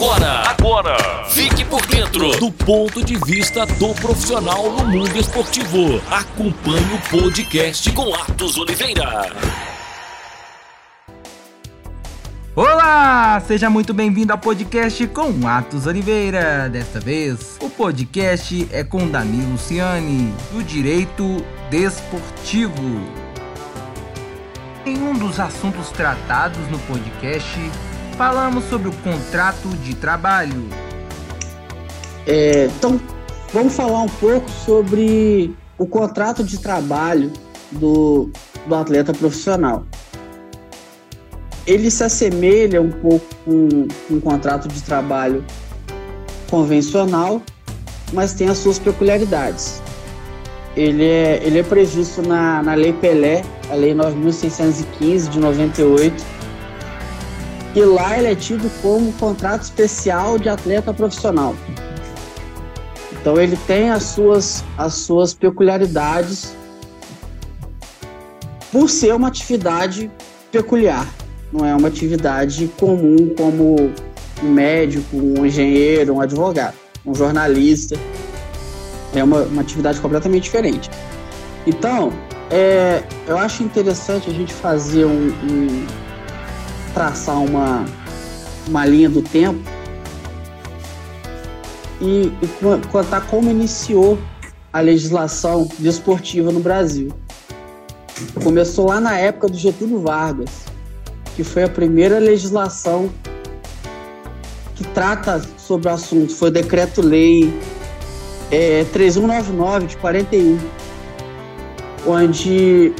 Agora, agora, fique por dentro do ponto de vista do profissional no mundo esportivo. Acompanhe o podcast com Atos Oliveira. Olá, seja muito bem-vindo ao podcast com Atos Oliveira. Desta vez, o podcast é com Danilo Luciani, do Direito Desportivo. Em um dos assuntos tratados no podcast, falamos sobre o contrato de trabalho. É, então, vamos falar um pouco sobre o contrato de trabalho do, do atleta profissional. Ele se assemelha um pouco com, um contrato de trabalho convencional, mas tem as suas peculiaridades. Ele é, ele é previsto na, na Lei Pelé, a Lei 9.615 de 98, e lá ele é tido como contrato especial de atleta profissional. Então ele tem as suas, as suas peculiaridades por ser uma atividade peculiar, não é uma atividade comum como um médico, um engenheiro, um advogado, um jornalista. É uma, uma atividade completamente diferente. Então, é, eu acho interessante a gente fazer um, um traçar uma, uma linha do tempo e, e contar como iniciou a legislação desportiva no Brasil. Começou lá na época do Getúlio Vargas, que foi a primeira legislação que trata sobre o assunto. Foi o Decreto-Lei é, 3199 de 41, onde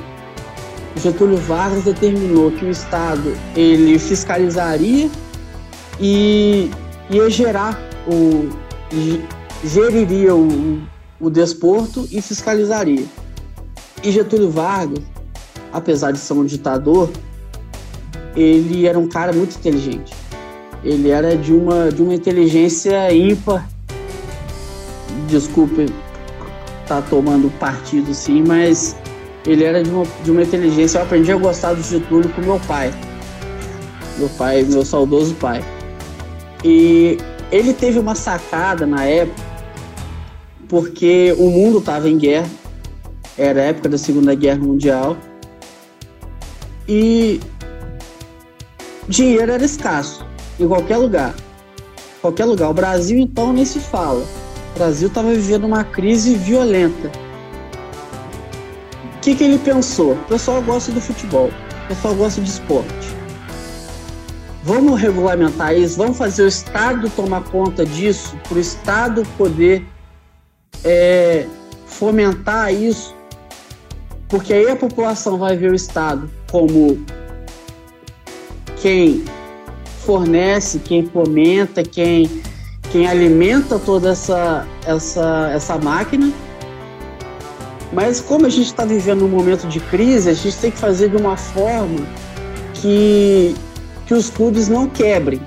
Getúlio Vargas determinou que o Estado ele fiscalizaria e ia gerar o geriria o, o desporto e fiscalizaria. E Getúlio Vargas, apesar de ser um ditador, ele era um cara muito inteligente. Ele era de uma, de uma inteligência ímpar. Desculpe tá tomando partido sim, mas ele era de uma, de uma inteligência. Eu aprendi a gostar do Getúlio com meu pai. Meu pai, meu saudoso pai. E ele teve uma sacada na época, porque o mundo estava em guerra, era a época da Segunda Guerra Mundial, e dinheiro era escasso em qualquer lugar. Qualquer lugar. O Brasil, então, nem se fala. O Brasil estava vivendo uma crise violenta que, que ele pensou? O pessoal gosta do futebol, o pessoal gosta de esporte. Vamos regulamentar isso, vamos fazer o Estado tomar conta disso, para o Estado poder é, fomentar isso, porque aí a população vai ver o Estado como quem fornece, quem fomenta, quem, quem alimenta toda essa, essa, essa máquina mas como a gente está vivendo um momento de crise, a gente tem que fazer de uma forma que, que os clubes não quebrem.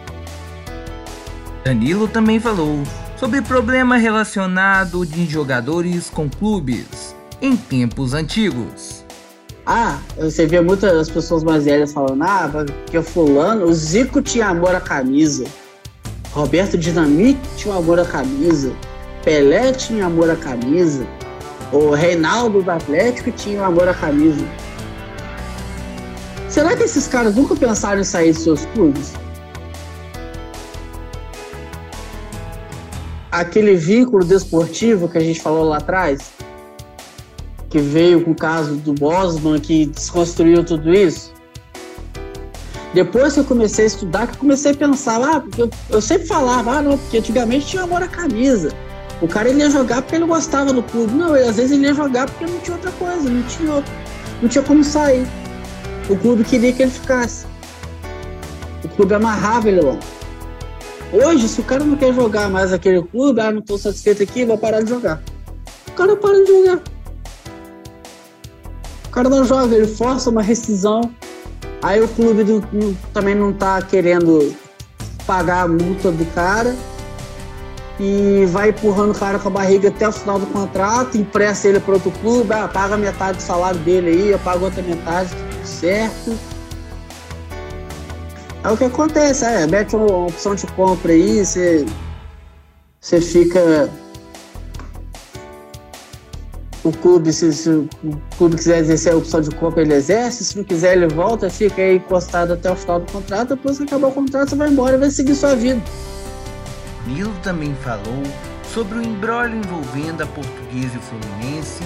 Danilo também falou sobre problema relacionado de jogadores com clubes em tempos antigos. Ah, você vê muitas pessoas mais velhas falando, ah, porque o fulano, o Zico tinha amor à camisa, Roberto Dinamite tinha amor à camisa, Pelé tinha amor à camisa, o Reinaldo do Atlético tinha amor à camisa. Será que esses caras nunca pensaram em sair de seus clubes? Aquele vínculo desportivo que a gente falou lá atrás, que veio com o caso do Bosman, que desconstruiu tudo isso. Depois que eu comecei a estudar, que eu comecei a pensar, ah, porque eu, eu sempre falava, ah, não, porque antigamente tinha amor à camisa. O cara ele ia jogar porque ele gostava do clube. Não, às vezes ele ia jogar porque não tinha outra coisa, não tinha, outro, não tinha como sair. O clube queria que ele ficasse. O clube amarrava ele lá. Hoje, se o cara não quer jogar mais aquele clube, ah, não estou satisfeito aqui, vou parar de jogar. O cara para de jogar. O cara não joga, ele força uma rescisão. Aí o clube do, também não está querendo pagar a multa do cara e vai empurrando o cara com a barriga até o final do contrato, empresta ele para outro clube, ah, paga metade do salário dele aí, eu pago outra metade, tudo certo. É o que acontece, é, mete uma opção de compra aí, você, você fica. O clube, se, se, o clube quiser exercer a opção de compra, ele exerce, se não quiser, ele volta, fica aí encostado até o final do contrato, depois que acabar o contrato, você vai embora e vai seguir sua vida. Nilo também falou sobre o embrólio envolvendo a Portuguesa e o Fluminense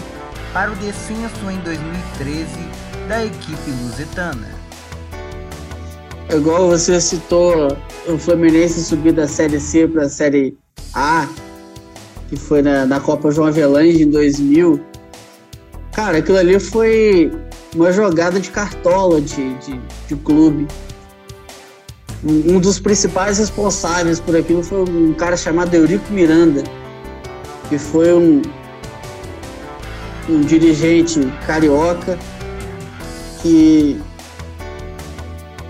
para o descenso em 2013 da equipe lusitana. Igual você citou o Fluminense subir da Série C para a Série A, que foi na, na Copa João Avelange em 2000. Cara, aquilo ali foi uma jogada de cartola de, de, de clube. Um, dos principais responsáveis por aquilo foi um cara chamado Eurico Miranda, que foi um, um dirigente carioca que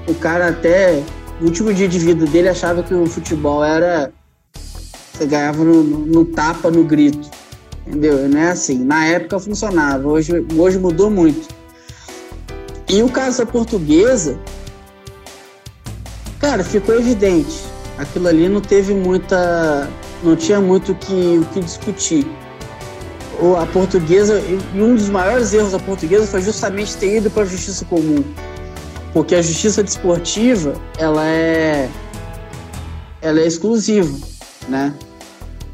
o cara até no último dia de vida dele achava que o futebol era você ganhava no, no, no tapa, no grito. Entendeu? Não é assim. Na época funcionava, hoje, hoje mudou muito. E o caso da portuguesa, cara, ficou evidente. Aquilo ali não teve muita. não tinha muito o que, o que discutir. A portuguesa, e um dos maiores erros da portuguesa foi justamente ter ido para a justiça comum porque a justiça desportiva ela é ela é exclusiva, né?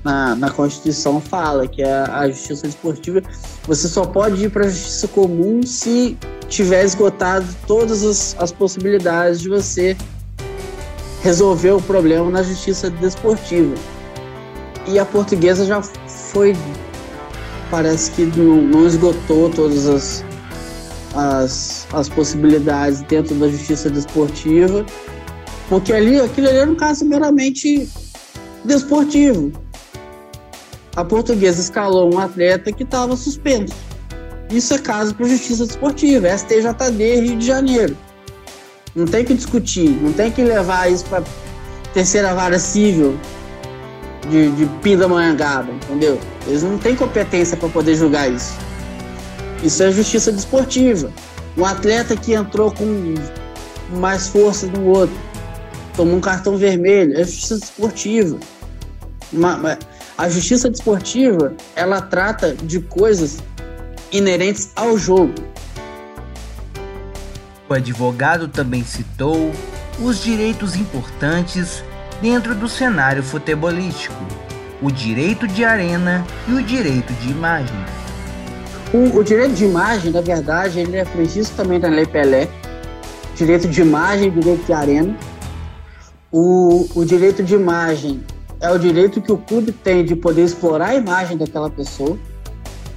Na, na Constituição fala que a, a justiça desportiva você só pode ir para a justiça comum se tiver esgotado todas as, as possibilidades de você resolver o problema na justiça desportiva. E a portuguesa já foi, parece que não, não esgotou todas as, as, as possibilidades dentro da justiça desportiva, porque ali aquilo ali era um caso meramente desportivo. A portuguesa escalou um atleta que estava suspenso. Isso é caso para justiça desportiva, STJD Rio de Janeiro. Não tem que discutir, não tem que levar isso para terceira vara civil de, de Pindamonhangaba, entendeu? Eles não têm competência para poder julgar isso. Isso é justiça desportiva. Um atleta que entrou com mais força do outro, tomou um cartão vermelho, é justiça desportiva. a justiça desportiva, ela trata de coisas inerentes ao jogo. O advogado também citou os direitos importantes dentro do cenário futebolístico: o direito de arena e o direito de imagem. O, o, direito de imagem, na verdade, ele é previsto também na Lei Pelé. Direito de imagem direito de arena. O, o direito de imagem é o direito que o clube tem de poder explorar a imagem daquela pessoa.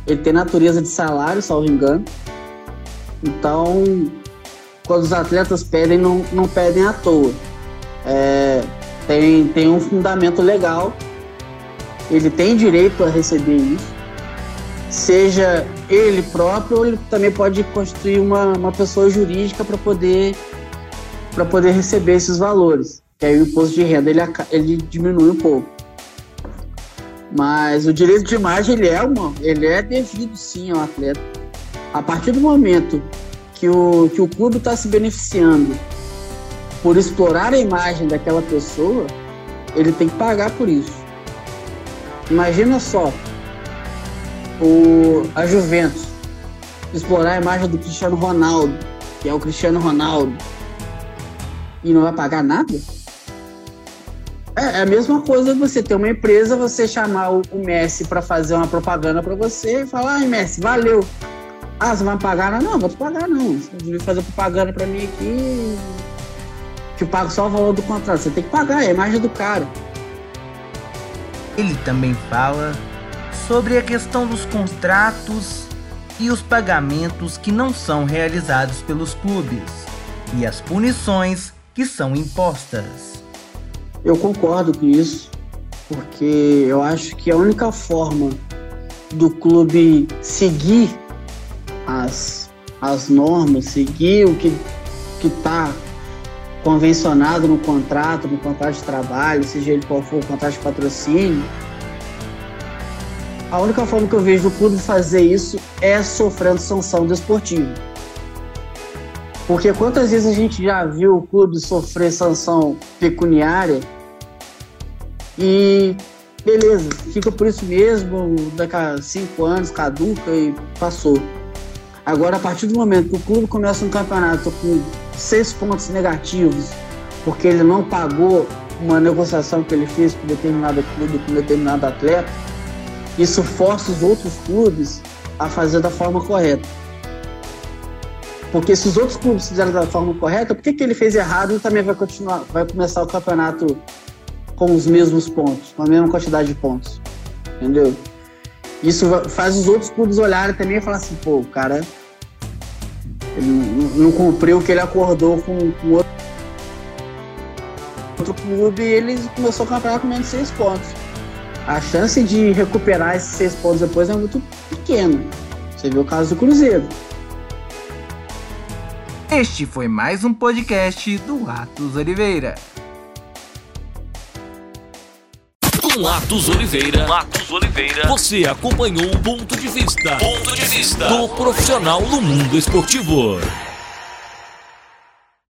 Ele tem natureza de salário, salvo engano. Então, quando os atletas pedem, não, não pedem à toa. É, tem, tem um fundamento legal. Ele tem direito a receber isso seja ele próprio ou ele também pode constituir uma, uma pessoa jurídica para poder poder receber esses valores. Que aí o imposto de renda ele, ele diminui um pouco. Mas o direito de imagem ele é uma, ele é devido sim ao atleta. A partir do momento que o, que o clube está se beneficiando por explorar a imagem daquela pessoa, ele tem que pagar por isso. Imagina só, o, a Juventus explorar a imagem do Cristiano Ronaldo, que é o Cristiano Ronaldo, e não vai pagar nada? É, é a mesma coisa você ter uma empresa, você chamar o, Messi para fazer uma propaganda para você e falar, ai Messi, valeu. Ah, você vai pagar? Não, não, vou te pagar não. Você vai fazer propaganda para mim aqui, te pago só o valor do contrato. Você tem que pagar, é a imagem do cara. Ele também fala sobre a questão dos contratos e os pagamentos que não são realizados pelos clubes e as punições que são impostas. Eu concordo com isso, porque eu acho que a única forma do clube seguir as, as normas, seguir o que está convencionado no contrato, no contrato de trabalho, seja ele qual for o contrato de patrocínio, a única forma que eu vejo do clube fazer isso é sofrendo sanção desportiva. Porque quantas vezes a gente já viu o clube sofrer sanção pecuniária e beleza, fica por isso mesmo, daqui a cinco anos caduca e passou. Agora, a partir do momento que o clube começa um campeonato com seis pontos negativos, porque ele não pagou uma negociação que ele fez com determinado clube, com determinado atleta, isso força os outros clubes a fazer da forma correta. Porque se os outros clubes fizeram da forma correta, por que, que ele fez errado e também vai continuar, vai começar o campeonato com os mesmos pontos, com a mesma quantidade de pontos? Entendeu? Isso faz os outros clubes olharem também e falar assim, pô, o cara não, cumpriu o que ele acordou com, com outro, outro clube e ele começou o campeonato com menos seis pontos. A chance de recuperar esses seis pontos depois é muito pequena. Você viu o caso do Cruzeiro. Este foi mais um podcast do Atos Oliveira. Com Oliveira, Atos Oliveira, você acompanhou o ponto de vista, ponto de vista. Do profissional no mundo esportivo.